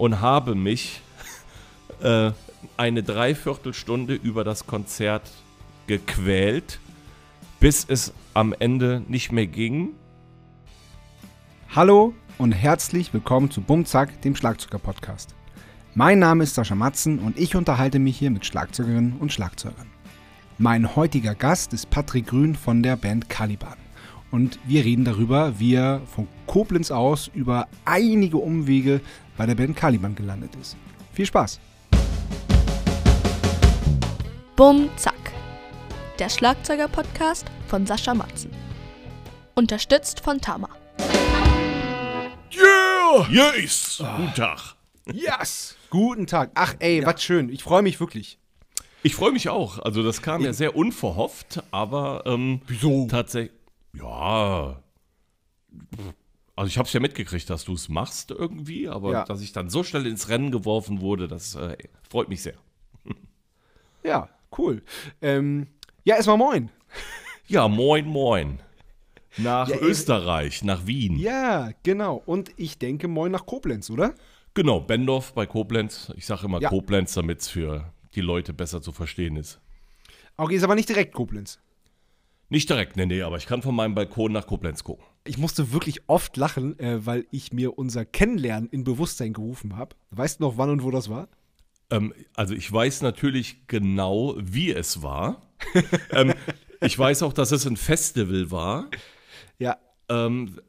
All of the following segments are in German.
und habe mich äh, eine Dreiviertelstunde über das Konzert gequält, bis es am Ende nicht mehr ging. Hallo und herzlich willkommen zu Bumzack, dem Schlagzeuger-Podcast. Mein Name ist Sascha Matzen und ich unterhalte mich hier mit Schlagzeugerinnen und Schlagzeugern. Mein heutiger Gast ist Patrick Grün von der Band Caliban. Und wir reden darüber, wie er von Koblenz aus über einige Umwege bei der Band Caliban gelandet ist. Viel Spaß! Bum Zack. Der Schlagzeuger-Podcast von Sascha Matzen. Unterstützt von Tama. Yeah! Yes! Guten Tag. Yes! Guten Tag. Ach ey, was schön. Ich freue mich wirklich. Ich freue mich auch. Also das kam ja sehr unverhofft, aber ähm, Wieso? tatsächlich. Ja. Also ich habe es ja mitgekriegt, dass du es machst irgendwie, aber Ja. dass ich dann so schnell ins Rennen geworfen wurde, das äh, freut mich sehr. Ja, cool. Ähm, ja, erstmal moin. Ja, moin, moin. Nach Ja. Österreich, nach Wien. Ja, genau. Und ich denke moin nach Koblenz, oder? Genau, Bendorf bei Koblenz. Ich sage immer Ja. Koblenz, damit es für die Leute besser zu verstehen ist. Okay, ist aber nicht direkt Koblenz. Nicht direkt, nee, nee, aber ich kann von meinem Balkon nach Koblenz gucken. Ich musste wirklich oft lachen, äh, weil ich mir unser Kennenlernen in Bewusstsein gerufen habe. Weißt du noch, wann und wo das war? Ähm, also ich weiß natürlich genau, wie es war. ähm, ich weiß auch, dass es ein Festival war. Ja, Ähm,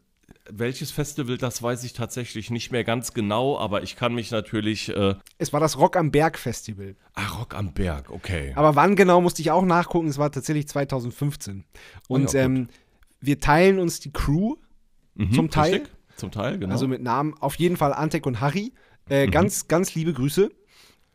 welches Festival, das weiß ich tatsächlich nicht mehr ganz genau, aber ich kann mich natürlich. Äh, es war das Rock am Berg Festival. ah, Rock am Berg, okay. Aber wann genau musste ich auch nachgucken? Es war tatsächlich 2015. Und Oh ja, ähm, wir teilen uns die Crew Mhm, zum Teil. richtig? Zum Teil, genau. Also mit Namen auf jeden Fall Antek und Harry. Äh, Mhm. Ganz, ganz liebe Grüße.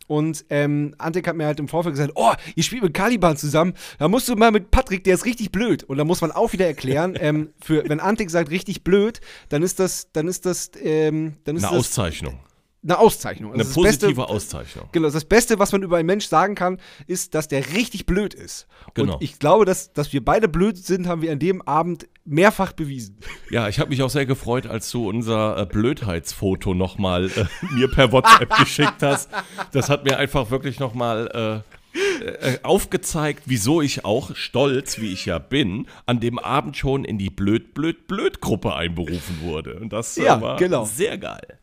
Und ähm, Antek hat mir halt im Vorfeld gesagt, oh, ihr spielt mit Caliban zusammen, da musst du mal mit Patrick, der ist richtig blöd. Und da muss man auch wieder erklären, ähm, für, wenn Antek sagt richtig blöd, dann ist das, dann ist das, ähm, dann ist eine das Auszeichnung. eine Auszeichnung. Eine Also das positive Beste, Auszeichnung. Genau, das Beste, was man über einen Mensch sagen kann, ist, dass der richtig blöd ist. Genau. Und ich glaube, dass, dass wir beide blöd sind, haben wir an dem Abend mehrfach bewiesen. Ja, ich habe mich auch sehr gefreut, als du unser äh, Blödheitsfoto nochmal äh, mir per WhatsApp geschickt hast. Das hat mir einfach wirklich nochmal äh, äh, aufgezeigt, wieso ich auch, stolz wie ich ja bin, an dem Abend schon in die Blöd-Blöd-Blöd-Gruppe einberufen wurde. Und das äh, Ja, war genau. sehr geil.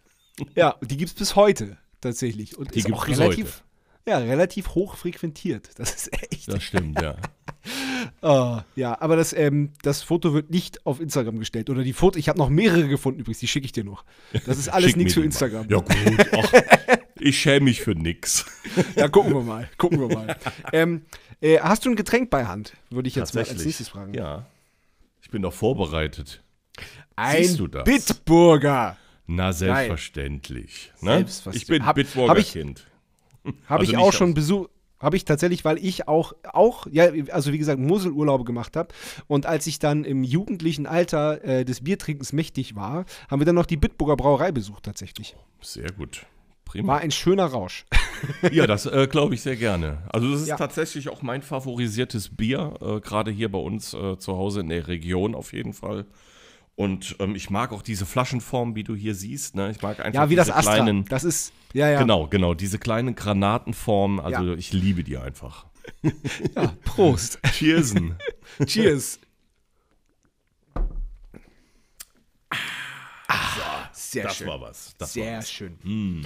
Ja, die gibt es bis heute tatsächlich. Und Die ist auch relativ, ja, relativ hoch frequentiert. Das ist echt. Das stimmt, ja. Ah, ja, aber das, ähm, das Foto wird nicht auf Instagram gestellt. Oder die Foto, ich habe noch mehrere gefunden übrigens, die schicke ich dir noch. Das ist alles nichts für Instagram. Mal. Ja, gut. Ach, ich schäme mich für nix. Ja, gucken wir mal. Gucken wir mal. ähm, äh, hast du ein Getränk bei Hand? Würde ich jetzt mal als nächstes fragen. Ja. Ich bin doch vorbereitet. Ein Siehst du das? Bitburger. Na, selbstverständlich. Ne? Selbstverständlich. Ich bin Hab- Bitburger hab ich- Kind. Habe Also ich auch schon besucht. Habe ich tatsächlich, weil ich auch, auch, ja, also wie gesagt, Moselurlaube gemacht habe. Und als ich dann im jugendlichen Alter äh, des Biertrinkens mächtig war, haben wir dann noch die Bitburger Brauerei besucht tatsächlich. Sehr gut. Prima. War ein schöner Rausch. Ja, das äh, glaube ich sehr gerne. Also das ist Ja. tatsächlich auch mein favorisiertes Bier, äh, gerade hier bei uns äh, zu Hause in der Region auf jeden Fall. Und ähm, ich mag auch diese Flaschenform, wie du hier siehst. Ne? Ich mag einfach Ja, wie das diese Astra. kleinen, Das ist, ja, ja. genau, genau, diese kleinen Granatenformen. Also Ja. ich liebe die einfach. ja Prost. Cheersen. Cheers. sehr das schön. war was. Das sehr war was. schön.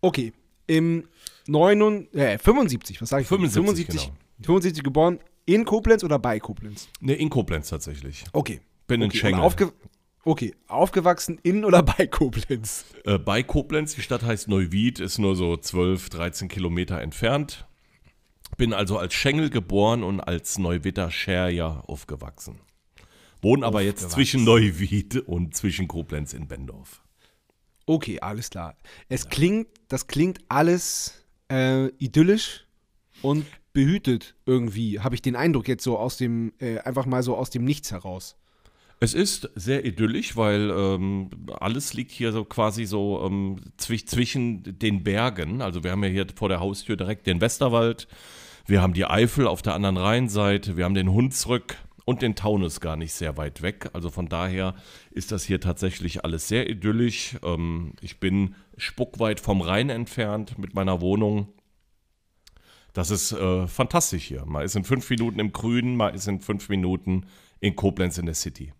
Okay, im 9, äh, 75, was sage ich? 75, 75, genau. 75 geboren, in Koblenz oder bei Koblenz? Ne, in Koblenz tatsächlich. Okay. Bin in okay. Schengen. und Aufge okay, aufgewachsen in oder bei Koblenz? Äh, bei Koblenz, die Stadt heißt Neuwied, ist nur so 12, 13 Kilometer entfernt. Bin also als Schengel geboren und als Neuwitter Scherja aufgewachsen. Wohne aber jetzt zwischen Neuwied und zwischen Koblenz in Bendorf. Okay, alles klar. Es klingt, das klingt alles äh, idyllisch und behütet irgendwie, habe ich den Eindruck jetzt so aus dem, äh, einfach mal so aus dem Nichts heraus. Es ist sehr idyllisch, weil ähm, alles liegt hier so quasi so ähm, zwi zwischen den Bergen. Also wir haben ja hier vor der Haustür direkt den Westerwald, wir haben die Eifel auf der anderen Rheinseite, wir haben den Hunsrück und den Taunus gar nicht sehr weit weg. Also von daher ist das hier tatsächlich alles sehr idyllisch. Ähm, ich bin spuckweit vom Rhein entfernt mit meiner Wohnung. Das ist äh, fantastisch hier. Man ist in fünf Minuten im Grünen, man ist in fünf Minuten in Koblenz in der City.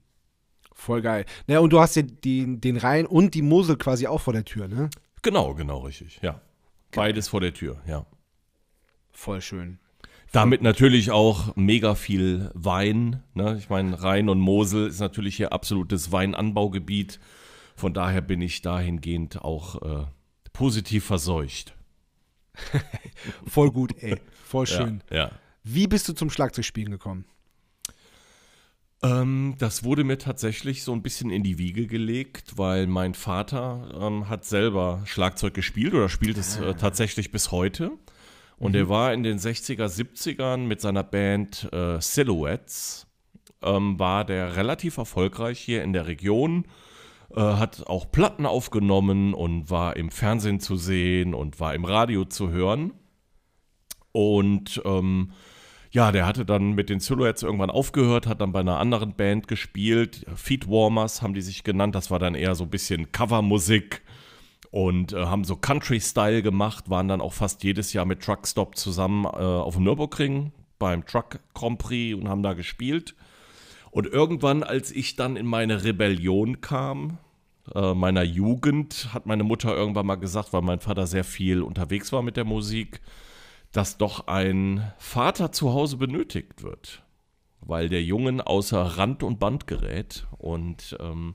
Voll geil. Naja, und du hast ja die, den Rhein und die Mosel quasi auch vor der Tür, ne? Genau, genau, richtig, ja. Beides vor der Tür, ja. Voll schön. Damit natürlich auch mega viel Wein. Ne? Ich meine, Rhein und Mosel ist natürlich hier absolutes Weinanbaugebiet. Von daher bin ich dahingehend auch äh, positiv verseucht. Voll gut, ey. Voll schön. Ja, ja. Wie bist du zum Schlagzeugspielen gekommen? Ähm, das wurde mir tatsächlich so ein bisschen in die Wiege gelegt, weil mein Vater ähm, hat selber Schlagzeug gespielt oder spielt es äh, tatsächlich bis heute. Und er war in den 60er, 70ern mit seiner Band äh, Silhouettes, ähm, war der relativ erfolgreich hier in der Region, äh, hat auch Platten aufgenommen und war im Fernsehen zu sehen und war im Radio zu hören. Und ähm, ja, der hatte dann mit den Silhouettes irgendwann aufgehört, hat dann bei einer anderen Band gespielt. Feet Warmers haben die sich genannt. Das war dann eher so ein bisschen Covermusik und äh, haben so Country-Style gemacht, waren dann auch fast jedes Jahr mit Truckstop zusammen äh, auf dem Nürburgring beim Truck Grand Prix und haben da gespielt. Und irgendwann, als ich dann in meine Rebellion kam, äh, meiner Jugend, hat meine Mutter irgendwann mal gesagt, weil mein Vater sehr viel unterwegs war mit der Musik, dass doch ein Vater zu Hause benötigt wird, weil der Jungen außer Rand und Band gerät und ähm,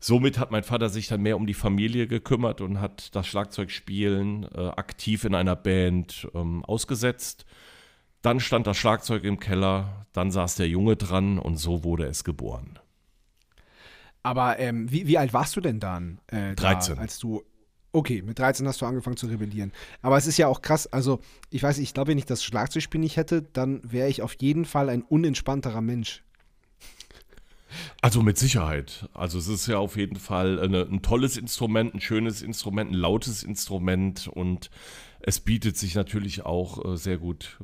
somit hat mein Vater sich dann mehr um die Familie gekümmert und hat das Schlagzeugspielen äh, aktiv in einer Band ähm, ausgesetzt. Dann stand das Schlagzeug im Keller, dann saß der Junge dran und so wurde es geboren. Aber ähm, wie, wie alt warst du denn dann? Äh, 13. Da, als du. Okay, mit 13 hast du angefangen zu rebellieren. Aber es ist ja auch krass, also ich weiß, ich glaube, wenn ich das Schlagzeugspiel nicht hätte, dann wäre ich auf jeden Fall ein unentspannterer Mensch. Also mit Sicherheit. Also es ist ja auf jeden Fall eine, ein tolles Instrument, ein schönes Instrument, ein lautes Instrument und es bietet sich natürlich auch äh, sehr gut,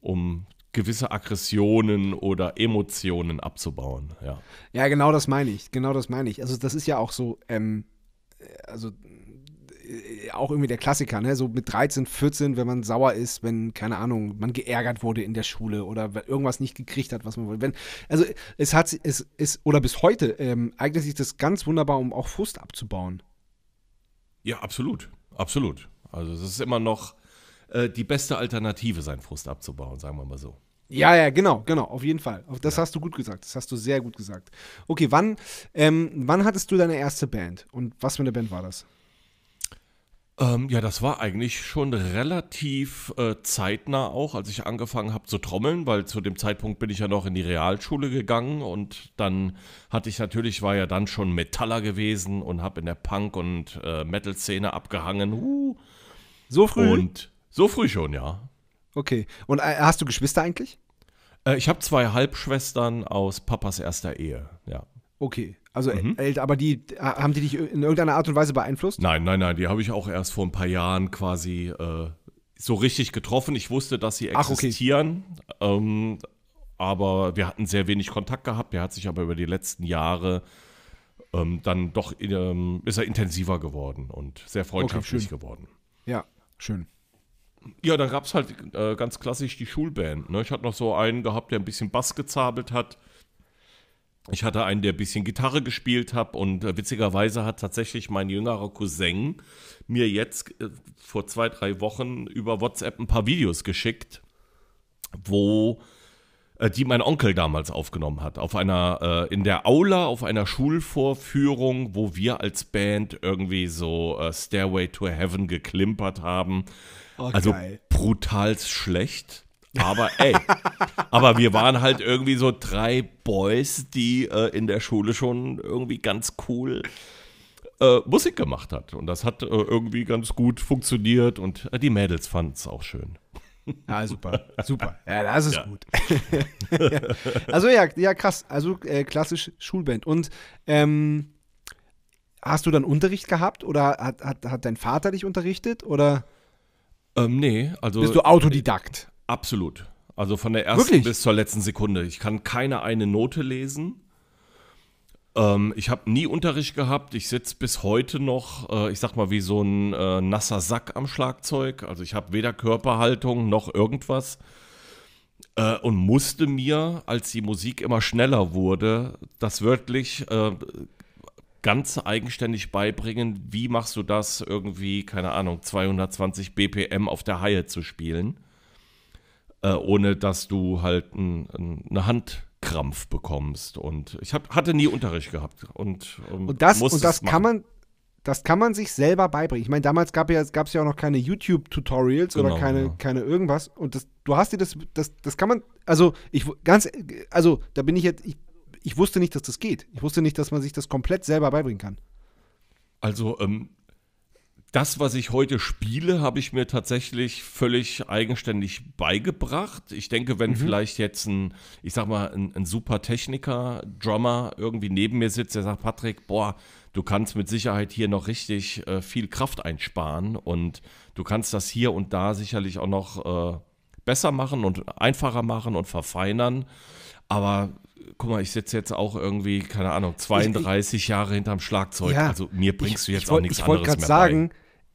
um gewisse Aggressionen oder Emotionen abzubauen. Ja, Ja, genau das meine ich. Genau das meine ich. Also das ist ja auch so, ähm, also äh, auch irgendwie der Klassiker, ne? So mit 13, 14, wenn man sauer ist, wenn, keine Ahnung, man geärgert wurde in der Schule oder irgendwas nicht gekriegt hat, was man wollte. Wenn, also es hat es ist, oder bis heute ähm, eignet sich das ganz wunderbar, um auch Frust abzubauen. ja absolut. Absolut. Also es ist immer noch äh, die beste Alternative, seinen Frust abzubauen, sagen wir mal so. Ja, ja, genau, genau, auf jeden Fall. Das hast du gut gesagt. Das hast du sehr gut gesagt. Okay, wann, ähm, wann hattest du deine erste Band? Und was für eine Band war das? Ähm, ja, das war eigentlich schon relativ äh, zeitnah auch, als ich angefangen habe zu trommeln, weil zu dem Zeitpunkt bin ich ja noch in die Realschule gegangen und dann hatte ich natürlich, war ja dann schon Metaller gewesen und habe in der Punk- und äh, Metal-Szene abgehangen. Uh, So früh? und so früh schon, ja. okay. Und äh, hast du Geschwister eigentlich? Äh, ich habe zwei Halbschwestern aus Papas erster Ehe, ja. Okay. Also Mhm. älter, aber die äh, haben die dich in irgendeiner Art und Weise beeinflusst? Nein, nein, nein, die habe ich auch erst vor ein paar Jahren quasi äh, so richtig getroffen. Ich wusste, dass sie Ach, okay. existieren, ähm, aber wir hatten sehr wenig Kontakt gehabt. Der hat sich aber über die letzten Jahre ähm, dann doch ähm, ist er intensiver geworden und sehr freundschaftlich schön. geworden. Ja, schön. Ja, dann gab es halt äh, ganz klassisch die Schulband. Ne? Ich hatte noch so einen gehabt, der ein bisschen Bass gezabelt hat. Ich hatte einen, der ein bisschen Gitarre gespielt hat und äh, witzigerweise hat tatsächlich mein jüngerer Cousin mir jetzt äh, vor zwei, drei Wochen über WhatsApp ein paar Videos geschickt, wo äh, die mein Onkel damals aufgenommen hat. Auf einer, äh, in der Aula, auf einer Schulvorführung, wo wir als Band irgendwie so äh, Stairway to Heaven geklimpert haben. Oh, also geil. brutal schlecht. Aber ey, aber wir waren halt irgendwie so drei Boys, die äh, in der Schule schon irgendwie ganz cool äh, Musik gemacht hat. Und das hat äh, irgendwie ganz gut funktioniert und äh, die Mädels fanden es auch schön. Ja, super, super. Ja, das ist Ja. gut. Ja. Also ja, ja, krass. Also äh, klassisch Schulband. Und ähm, hast du dann Unterricht gehabt oder hat, hat, hat dein Vater dich unterrichtet oder Ähm, nee, also bist du Autodidakt? Absolut. Also von der ersten Wirklich? bis zur letzten Sekunde. Ich kann keine eine Note lesen. Ähm, ich habe nie Unterricht gehabt. Ich sitze bis heute noch, äh, ich sag mal, wie so ein äh, nasser Sack am Schlagzeug. Also ich habe weder Körperhaltung noch irgendwas. Äh, und musste mir, als die Musik immer schneller wurde, das wörtlich äh, ganz eigenständig beibringen. Wie machst du das irgendwie, keine Ahnung, 220 BPM auf der Haie zu spielen? Äh, ohne dass du halt ein, ein, eine Handkrampf bekommst. Und ich hab, hatte nie Unterricht gehabt. Und, ähm, Und das, und das kann man, das kann man sich selber beibringen. Ich meine, damals gab ja, es ja auch noch keine YouTube-Tutorials oder Genau, keine, ja. keine irgendwas. Und das, du hast dir das, das, das kann man, also ich ganz, also da bin ich jetzt, ich, ich wusste nicht, dass das geht. Ich wusste nicht, dass man sich das komplett selber beibringen kann. Also, ähm, das, was ich heute spiele, habe ich mir tatsächlich völlig eigenständig beigebracht. Ich denke, wenn vielleicht jetzt ein, ich sag mal, ein, ein super Techniker, Drummer irgendwie neben mir sitzt, der sagt, Patrick, boah, du kannst mit Sicherheit hier noch richtig äh, viel Kraft einsparen und du kannst das hier und da sicherlich auch noch äh, besser machen und einfacher machen und verfeinern. Aber guck mal, ich sitze jetzt auch irgendwie, keine Ahnung, 32 Jahre hinterm Schlagzeug. Ja, also mir bringst du jetzt ich auch wollt- nichts Ich anderes mehr sagen,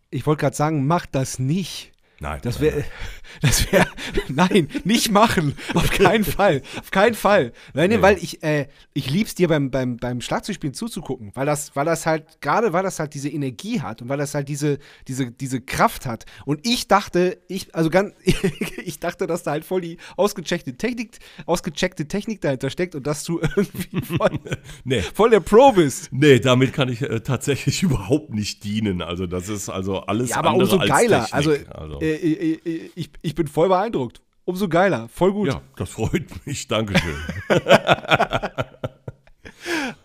ich wollte gerade sagen, mach das nicht. Nein. Das wäre, das wäre, nein, nicht machen. Auf keinen Fall. Auf keinen Fall. Nein, nee, weil ich, äh, ich lieb's dir beim, beim, beim Schlagzeugspielen zuzugucken, weil das, weil das halt, gerade weil das halt diese Energie hat und weil das halt diese, diese, diese Kraft hat. Und ich dachte, ich, also ganz, ich dachte, dass da halt voll die ausgecheckte Technik, ausgecheckte Technik dahinter steckt und dass du irgendwie voll, Nee. voll der Pro bist. Nee, damit kann ich äh, tatsächlich überhaupt nicht dienen. Also das ist also alles Ja, aber andere umso geiler. Technik. Also, also äh, äh, äh, ich, ich bin voll beeindruckt. Umso geiler. Voll gut. ja, das freut mich. Dankeschön.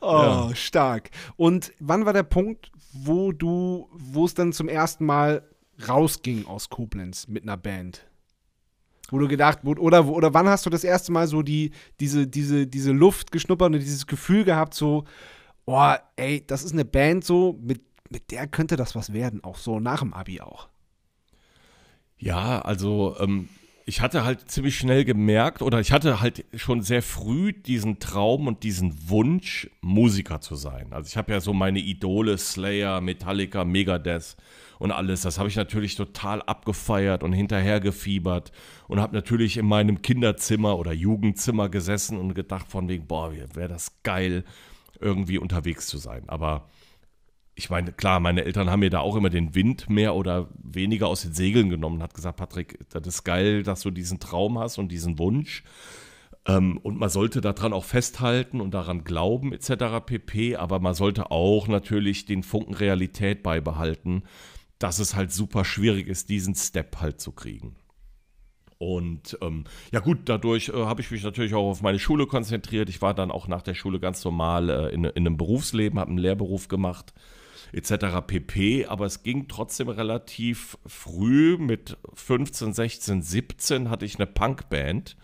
Oh, stark. Und wann war der Punkt, wo du, wo es dann zum ersten Mal rausging aus Koblenz mit einer Band? Wo du gedacht, oder, oder wann hast du das erste Mal so die, diese, diese, diese Luft geschnuppert und dieses Gefühl gehabt, so, oh, ey, das ist eine Band so, mit, mit der könnte das was werden, auch so nach dem Abi auch. Ja, also ähm, ich hatte halt ziemlich schnell gemerkt oder ich hatte halt schon sehr früh diesen Traum und diesen Wunsch, Musiker zu sein. Also ich habe ja so meine Idole, Slayer, Metallica, Megadeth und alles. Das habe ich natürlich total abgefeiert und hinterhergefiebert und habe natürlich in meinem Kinderzimmer oder Jugendzimmer gesessen und gedacht von wegen, boah, wäre das geil, irgendwie unterwegs zu sein. Aber ich meine, klar, meine Eltern haben mir da auch immer den Wind mehr oder weniger aus den Segeln genommen hat gesagt, Patrick, das ist geil, dass du diesen Traum hast und diesen Wunsch. Ähm, und man sollte daran auch festhalten und daran glauben, etc. pp. Aber man sollte auch natürlich den Funken Realität beibehalten, dass es halt super schwierig ist, diesen Step halt zu kriegen. Und ähm, ja gut, dadurch äh, habe ich mich natürlich auch auf meine Schule konzentriert. Ich war dann auch nach der Schule ganz normal äh, in, in einem Berufsleben, habe einen Lehrberuf gemacht, etc. pp. Aber es ging trotzdem relativ früh, mit 15, 16, 17 hatte ich eine Punkband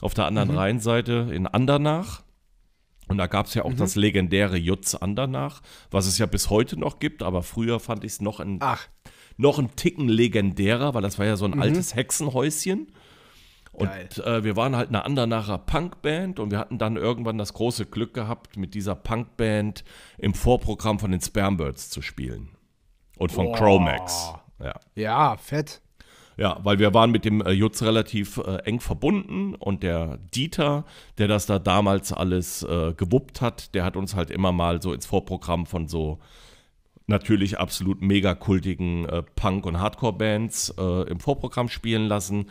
auf der anderen Rheinseite in Andernach. Und da gab es ja auch das legendäre Jutz Andernach, was es ja bis heute noch gibt, aber früher fand ich es noch ein Ach, noch ein Ticken legendärer, weil das war ja so ein altes Hexenhäuschen. Und äh, wir waren halt eine Andernacher Punkband und wir hatten dann irgendwann das große Glück gehabt, mit dieser Punkband im Vorprogramm von den Spermbirds zu spielen. Und von. Chromax. Ja. ja, fett. Ja, weil wir waren mit dem äh, Jutz relativ äh, eng verbunden und der Dieter, der das da damals alles äh, gewuppt hat, der hat uns halt immer mal so ins Vorprogramm von so natürlich absolut mega kultigen äh, Punk- und Hardcore-Bands äh, im Vorprogramm spielen lassen.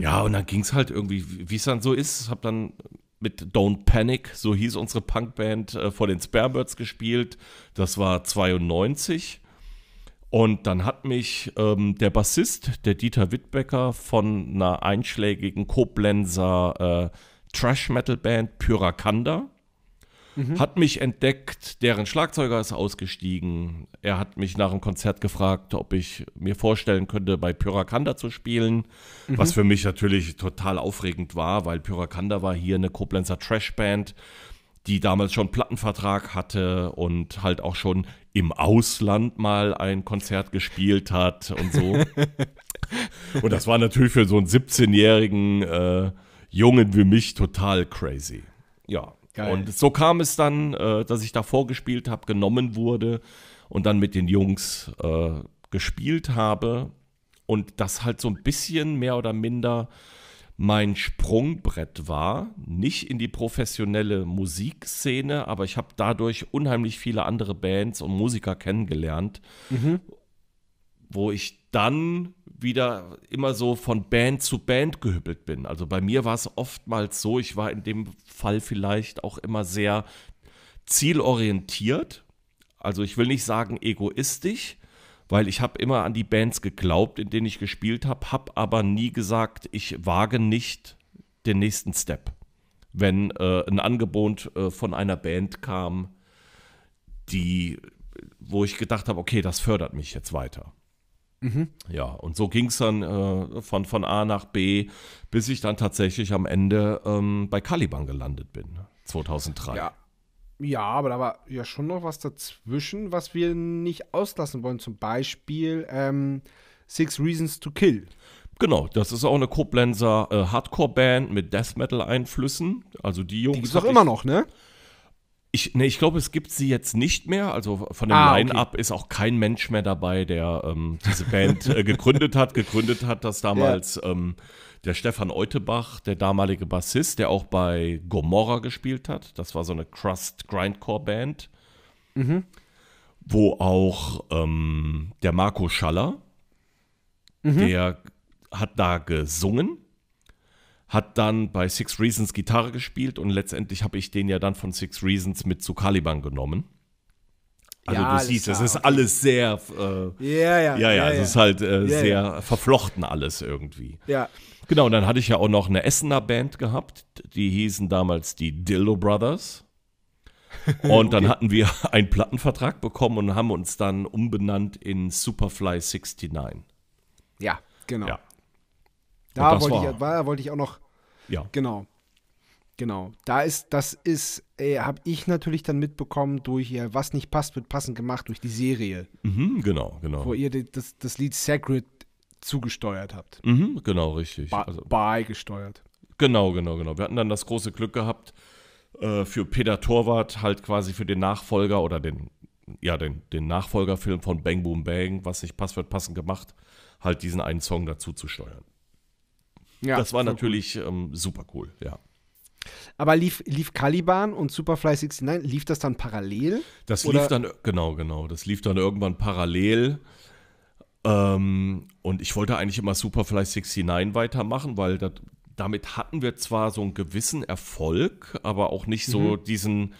Ja, und dann ging es halt irgendwie, wie es dann so ist, hab dann mit Don't Panic, so hieß unsere Punkband, äh, vor den Sparebirds gespielt. Das war 92. Und dann hat mich ähm, der Bassist, der Dieter Wittbecker, von einer einschlägigen Koblenzer äh, Trash-Metal-Band Pyrakanda, hat mich entdeckt, deren Schlagzeuger ist ausgestiegen. Er hat mich nach dem Konzert gefragt, ob ich mir vorstellen könnte, bei Pyrakanda zu spielen, was für mich natürlich total aufregend war, weil Pyrakanda war hier eine Koblenzer Trash-Band, die damals schon Plattenvertrag hatte und halt auch schon im Ausland mal ein Konzert gespielt hat und so. und das war natürlich für so einen 17-jährigen äh, Jungen wie mich total crazy. Ja. Geil. Und so kam es dann, äh, dass ich da vorgespielt habe, genommen wurde und dann mit den Jungs äh, gespielt habe. Und das halt so ein bisschen mehr oder minder mein Sprungbrett war, nicht in die professionelle Musikszene, aber ich habe dadurch unheimlich viele andere Bands und Musiker kennengelernt, wo ich dann wieder immer so von Band zu Band gehüppelt bin. Also bei mir war es oftmals so, ich war in dem Fall vielleicht auch immer sehr zielorientiert. Also ich will nicht sagen egoistisch, weil ich habe immer an die Bands geglaubt, in denen ich gespielt habe, habe aber nie gesagt, ich wage nicht den nächsten Step. Wenn äh, ein Angebot äh, von einer Band kam, die, wo ich gedacht habe, okay, das fördert mich jetzt weiter. Ja, und so ging es dann äh, von, von A nach B, bis ich dann tatsächlich am Ende ähm, bei Caliban gelandet bin, 2003. Ja. Ja, aber da war ja schon noch was dazwischen, was wir nicht auslassen wollen. Zum Beispiel ähm, Six Reasons to Kill. Genau, das ist auch eine Koblenzer äh, Hardcore-Band mit Death Metal-Einflüssen. Also die Jungs. Die gibt's doch immer noch, ne? Ich, nee, ich glaube, es gibt sie jetzt nicht mehr. Also von dem Ah, okay. Line-Up ist auch kein Mensch mehr dabei, der ähm, diese Band äh, gegründet hat. Gegründet hat das damals ähm, der Stefan Eutebach, der damalige Bassist, der auch bei Gomorra gespielt hat. Das war so eine Crust-Grindcore-Band. Wo auch ähm, der Marco Schaller, der hat da gesungen hat dann bei Six Reasons Gitarre gespielt und letztendlich habe ich den ja dann von Six Reasons mit zu Caliban genommen. Also Ja, du siehst, es klar, ist okay. alles sehr, äh, Ja, ja. ja, ja, es ist halt äh, Ja, sehr ja. verflochten alles irgendwie. Ja. Genau, und dann hatte ich ja auch noch eine Essener Band gehabt, die hießen damals die Dildo Brothers. Und dann hatten wir einen Plattenvertrag bekommen und haben uns dann umbenannt in Superfly 69. Ja, genau. Ja. Da das wollte war- ich, da wollte ich auch noch, Ja. genau. Genau. Da ist, das ist, äh, habe ich natürlich dann mitbekommen durch ihr Was nicht passt, wird passend gemacht durch die Serie, Mhm, genau, genau. wo ihr das, das Lied Sacred zugesteuert habt. Mhm, genau, richtig. Ba Also, beigesteuert. Genau, genau, genau. Wir hatten dann das große Glück gehabt, äh, für Peter Torwart halt quasi für den Nachfolger oder den, ja, den, den Nachfolgerfilm von Bang Boom Bang, was nicht passt, wird passend gemacht, halt diesen einen Song dazu zu steuern. Ja, das war natürlich ähm, super cool, ja. cool. Aber lief, lief Caliban und Superfly 69, lief das dann parallel? Das Oder- lief dann, genau, genau, das lief dann irgendwann parallel. Ähm, und ich wollte eigentlich immer Superfly 69 weitermachen, weil das, damit hatten wir zwar so einen gewissen Erfolg, aber auch nicht so Mhm. diesen,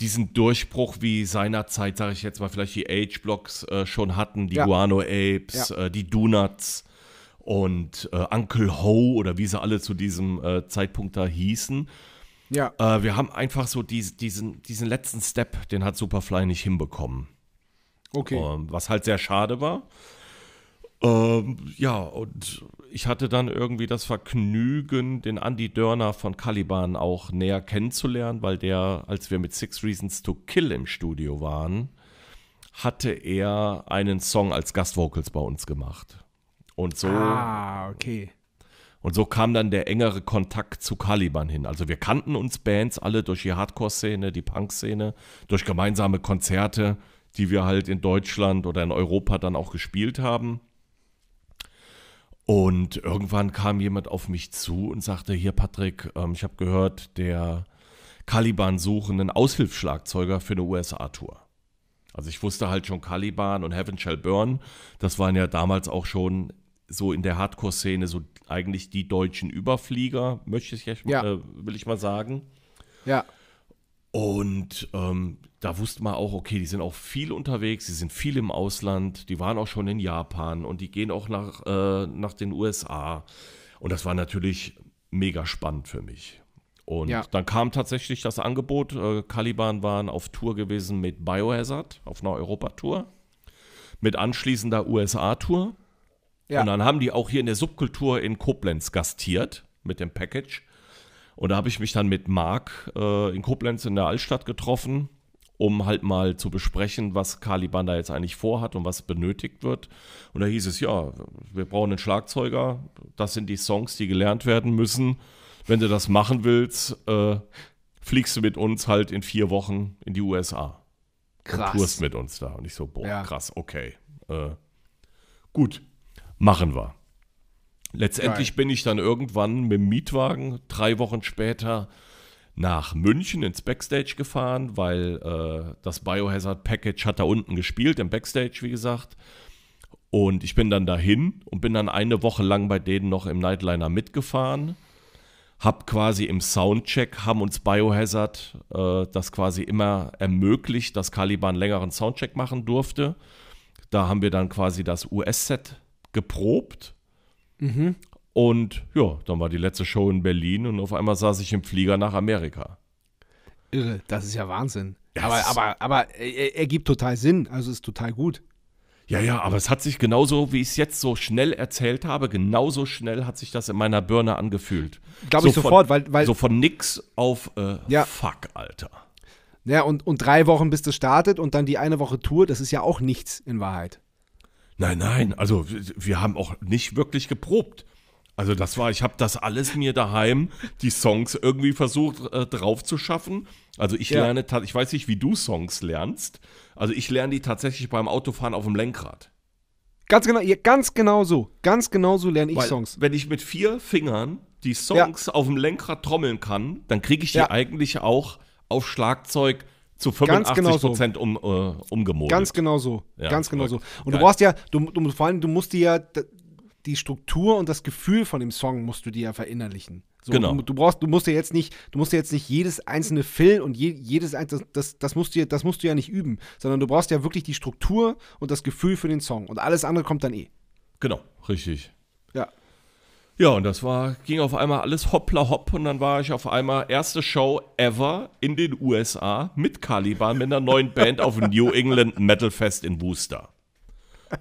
diesen Durchbruch wie seinerzeit, sage ich jetzt mal, vielleicht die Age-Blocks äh, schon hatten, die Ja. Guano Apes, äh, die Donuts und äh, Uncle Ho oder wie sie alle zu diesem äh, Zeitpunkt da hießen. Ja. Äh, wir haben einfach so dies, diesen, diesen letzten Step, den hat Superfly nicht hinbekommen. Okay. Ähm, was halt sehr schade war. Ähm, ja, und ich hatte dann irgendwie das Vergnügen, den Andy Dörner von Caliban auch näher kennenzulernen, weil der, als wir mit Six Reasons to Kill im Studio waren, hatte er einen Song als Gastvocals bei uns gemacht. Und so Ah, okay. und so kam dann der engere Kontakt zu Caliban hin. Also wir kannten uns Bands alle durch die Hardcore-Szene, die Punk-Szene, durch gemeinsame Konzerte, die wir halt in Deutschland oder in Europa dann auch gespielt haben. Und irgendwann kam jemand auf mich zu und sagte, hier Patrick, ähm, ich habe gehört, der Caliban suchen einen Aushilfsschlagzeuger für eine USA-Tour. Also ich wusste halt schon Caliban und Heaven Shall Burn, das waren ja damals auch schon so in der Hardcore-Szene so eigentlich die deutschen Überflieger, möchte ich Ja. äh, will ich mal sagen. Ja. Und ähm, da wusste man auch, okay, die sind auch viel unterwegs, die sind viel im Ausland, die waren auch schon in Japan und die gehen auch nach, äh, nach den USA. Und das war natürlich mega spannend für mich. Und Ja. dann kam tatsächlich das Angebot, äh, Caliban waren auf Tour gewesen mit Biohazard, auf einer Europatour, mit anschließender USA-Tour. Ja. Und dann haben die auch hier in der Subkultur in Koblenz gastiert mit dem Package. Und da habe ich mich dann mit Marc äh, in Koblenz in der Altstadt getroffen. um halt mal zu besprechen, was Caliban da jetzt eigentlich vorhat und was benötigt wird. Und da hieß es, ja, wir brauchen einen Schlagzeuger, das sind die Songs, die gelernt werden müssen. Wenn du das machen willst, äh, fliegst du mit uns halt in vier Wochen in die USA. Krass. Und tourst mit uns da. Und ich so, boah, Ja. krass, okay. Äh, gut, machen wir. Letztendlich Geil. bin ich dann irgendwann mit dem Mietwagen drei Wochen später nach München ins Backstage gefahren, weil äh, das Biohazard Package hat da unten gespielt, im Backstage, wie gesagt. Und ich bin dann dahin und bin dann eine Woche lang bei denen noch im Nightliner mitgefahren. Hab quasi im Soundcheck, haben uns Biohazard äh, das quasi immer ermöglicht, dass Caliban längeren Soundcheck machen durfte. Da haben wir dann quasi das US-Set geprobt. Und ja, dann war die letzte Show in Berlin und auf einmal saß ich im Flieger nach Amerika. Irre, das ist ja Wahnsinn. Ja, aber aber, aber er, er gibt total Sinn, also ist total gut. Ja, ja, aber es hat sich genauso, wie ich es jetzt so schnell erzählt habe, genauso schnell hat sich das in meiner Birne angefühlt. Glaube ich So von- sofort, weil, weil so von nix auf äh, Ja. Fuck, Alter. ja, und, und drei Wochen bis das startet und dann die eine Woche Tour, das ist ja auch nichts in Wahrheit. Nein, nein, also wir- haben auch nicht wirklich geprobt. Also das war, ich habe das alles mir daheim, die Songs irgendwie versucht äh, drauf zu schaffen. Also ich Ja. lerne, ich weiß nicht, wie du Songs lernst. Also ich lerne die tatsächlich beim Autofahren auf dem Lenkrad. Ganz genau, ja, ganz genau so. Ganz genau so lerne ich Weil Songs. wenn ich mit vier Fingern die Songs auf dem Lenkrad trommeln kann, dann kriege ich die Ja. eigentlich auch auf Schlagzeug zu Ganz 85 genau so. Prozent um, äh, umgemodelt. Ganz genau so. Ja, ganz genau so. Und Geil. du brauchst ja, du, du, vor allem, du musst dir ja die Struktur und das Gefühl von dem Song musst du dir ja verinnerlichen. So, Genau. Du, du brauchst, du musst ja jetzt nicht, du musst ja jetzt nicht jedes einzelne Fill und je, jedes ein- das, das, musst du das musst du ja nicht üben, sondern du brauchst ja wirklich die Struktur und das Gefühl für den Song und alles andere kommt dann eh. Genau, richtig. Ja. Ja, und das war, ging auf einmal alles hoppla hopp und dann war ich auf einmal erste Show ever in den USA mit Caliban mit einer neuen Band auf dem New England Metal Fest in Worcester.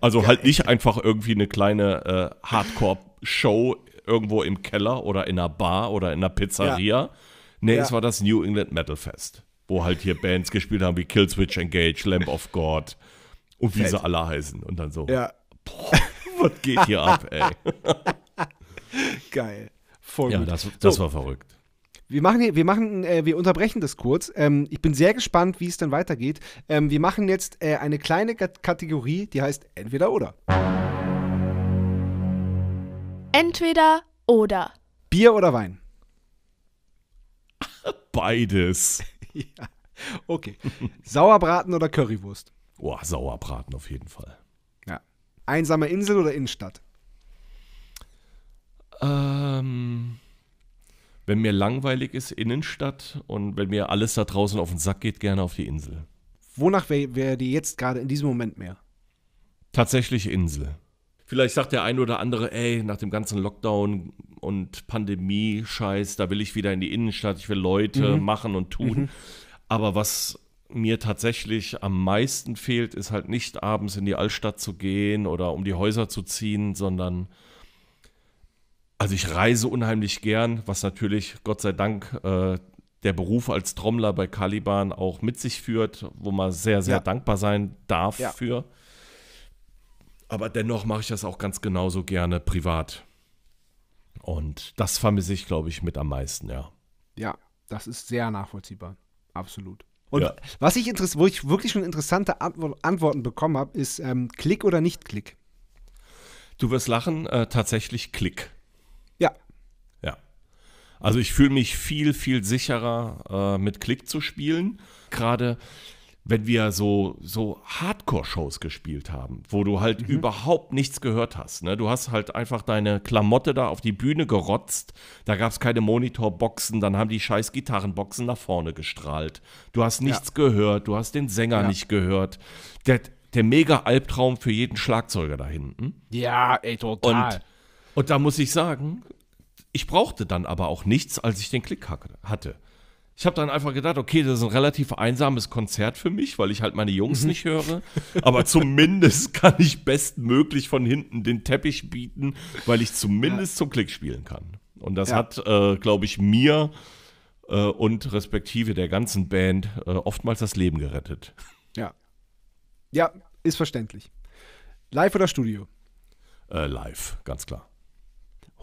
Also halt nicht einfach irgendwie eine kleine äh, Hardcore-Show irgendwo im Keller oder in einer Bar oder in einer Pizzeria. Nee, Ja. es war das New England Metal Fest, wo halt hier Bands gespielt haben wie Killswitch Engage, Lamb of God und wie Fett. sie alle heißen. Und dann so, Ja. was geht hier ab, ey? Geil. Voll Ja, gut. das, das So. war verrückt. Wir machen, wir machen, äh, wir unterbrechen das kurz. Ähm, ich bin sehr gespannt, wie es dann weitergeht. Ähm, wir machen jetzt äh, eine kleine Kat- Kategorie, die heißt Entweder oder. Entweder oder. Bier oder Wein? Beides. Okay. Sauerbraten oder Currywurst? Boah, Sauerbraten auf jeden Fall. Ja. Einsame Insel oder Innenstadt? Ähm, wenn mir langweilig ist, Innenstadt und wenn mir alles da draußen auf den Sack geht, gerne auf die Insel. Wonach wäre wär dir jetzt gerade in diesem Moment mehr? Tatsächlich Insel. Vielleicht sagt der ein oder andere, ey, nach dem ganzen Lockdown und Pandemie-Scheiß, da will ich wieder in die Innenstadt, ich will Leute machen und tun. Aber was mir tatsächlich am meisten fehlt, ist halt nicht abends in die Altstadt zu gehen oder um die Häuser zu ziehen, sondern also ich reise unheimlich gern, was natürlich Gott sei Dank äh, der Beruf als Trommler bei Caliban auch mit sich führt, wo man sehr, sehr Ja. dankbar sein darf Ja. für. Aber dennoch mache ich das auch ganz genauso gerne privat. Und das vermisse ich, glaube ich, mit am meisten, ja. Ja, das ist sehr nachvollziehbar. Absolut. Und Ja. was ich wo ich wirklich schon interessante Antwo Antworten bekommen habe, ist ähm, Klick oder nicht Klick? Du wirst lachen, äh, tatsächlich Klick. Ja. Ja. Also ich fühle mich viel, viel sicherer, äh, mit Klick zu spielen. Gerade wenn wir so, so Hardcore-Shows gespielt haben, wo du halt überhaupt nichts gehört hast. Ne? Du hast halt einfach deine Klamotte da auf die Bühne gerotzt. Da gab es keine Monitorboxen, dann haben die scheiß Gitarrenboxen nach vorne gestrahlt. Du hast nichts gehört, du hast den Sänger Ja. nicht gehört. Der, der mega Albtraum für jeden Schlagzeuger da hinten. Ja, ey, total. Und, und da muss ich sagen, ich brauchte dann aber auch nichts, als ich den Klick hatte. Ich habe dann einfach gedacht, okay, das ist ein relativ einsames Konzert für mich, weil ich halt meine Jungs nicht höre. Aber zumindest kann ich bestmöglich von hinten den Teppich bieten, weil ich zumindest zum Klick spielen kann. Und das Ja. hat, äh, glaube ich, mir äh, und respektive der ganzen Band äh, oftmals das Leben gerettet. Ja. Ja, ist verständlich. Live oder Studio? Äh, live, ganz klar.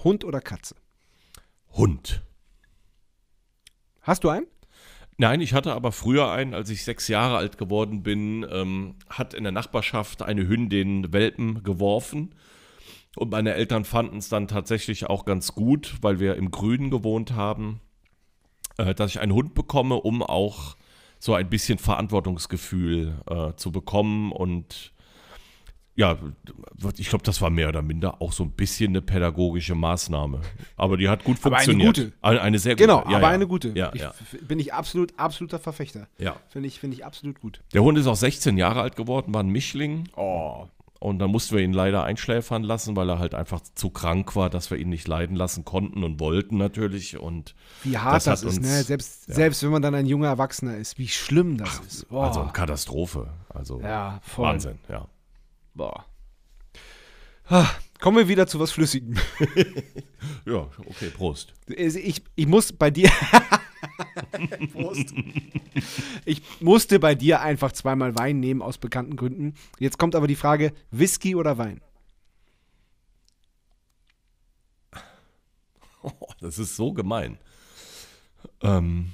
Hund oder Katze? Hund. Hast du einen? Nein, ich hatte aber früher einen, als ich sechs Jahre alt geworden bin, ähm, hat in der Nachbarschaft eine Hündin Welpen geworfen. Und meine Eltern fanden es dann tatsächlich auch ganz gut, weil wir im Grünen gewohnt haben, äh, dass ich einen Hund bekomme, um auch so ein bisschen Verantwortungsgefühl äh, zu bekommen und ja, ich glaube, das war mehr oder minder auch so ein bisschen eine pädagogische Maßnahme. Aber die hat gut Aber eine funktioniert. gute. Eine, eine sehr gute. Genau, ja, aber ja. eine gute. Ja, ich, Bin ich absolut, absoluter Verfechter. ja. Finde ich, finde ich absolut gut. Der Hund ist auch 16 Jahre alt geworden, war ein Mischling. Oh. Und dann mussten wir ihn leider einschläfern lassen, weil er halt einfach zu krank war, dass wir ihn nicht leiden lassen konnten und wollten natürlich. Und Wie hart Das das, ist, uns- ne? Selbst, selbst wenn man dann ein junger Erwachsener ist, wie schlimm das ist. Boah. also eine Katastrophe. Also Ja, voll. Wahnsinn, ja. Boah. Ah, Kommen wir wieder zu was Flüssigem. Ja, okay, Prost. Ich, ich muss bei dir. Prost. Ich musste bei dir einfach zweimal Wein nehmen aus bekannten Gründen. Jetzt kommt aber die Frage: Whisky oder Wein? Oh, das ist so gemein. Ähm,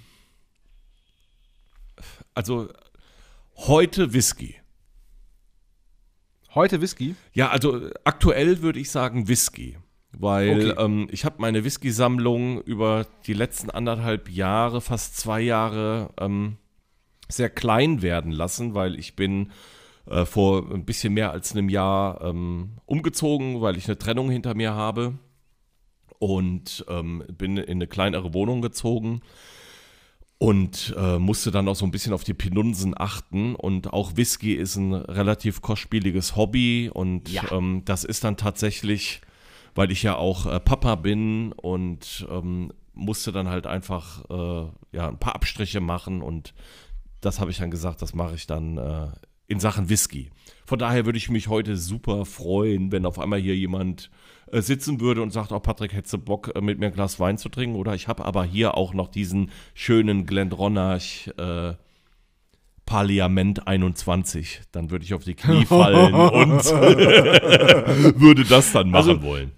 also heute Whisky. Heute Whisky. Ja, also aktuell würde ich sagen Whisky. Weil Okay. ähm, ich habe meine Whisky-Sammlung über die letzten anderthalb Jahre, fast zwei Jahre, ähm, sehr klein werden lassen, weil ich bin äh, vor ein bisschen mehr als einem Jahr ähm, umgezogen, weil ich eine Trennung hinter mir habe und ähm, bin in eine kleinere Wohnung gezogen und äh, musste dann auch so ein bisschen auf die Pinunsen achten. Und auch Whisky ist ein relativ kostspieliges Hobby und Ja. ähm, das ist dann tatsächlich, weil ich ja auch äh, Papa bin und ähm, musste dann halt einfach äh, ja, ein paar Abstriche machen und das habe ich dann gesagt, das mache ich dann äh, in Sachen Whisky. Von daher würde ich mich heute super freuen, wenn auf einmal hier jemand sitzen würde und sagt, oh Patrick, hättest du Bock, äh, mit mir ein Glas Wein zu trinken? Oder ich habe aber hier auch noch diesen schönen Glendronach äh, Parliament 21. Dann würde ich auf die Knie fallen und würde das dann machen Also- wollen.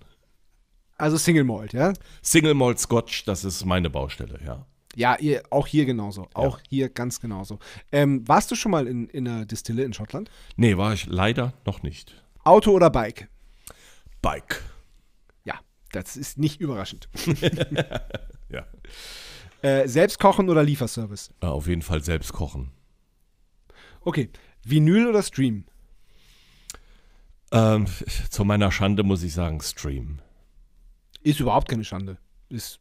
Also Single Malt, ja? Single Malt Scotch, das ist meine Baustelle, ja. Ja, ihr, auch hier genauso. Auch hier ganz genauso. Ähm, warst du schon mal in, in einer Distille in Schottland? Nee, war ich leider noch nicht. Auto oder Bike? Bike. Ja, das ist nicht überraschend. Ja. Äh, selbst kochen oder Lieferservice? Äh, Auf jeden Fall selbst kochen. Okay. Vinyl oder Stream? Ähm, zu meiner Schande muss ich sagen, Stream. Ist überhaupt keine Schande. Ist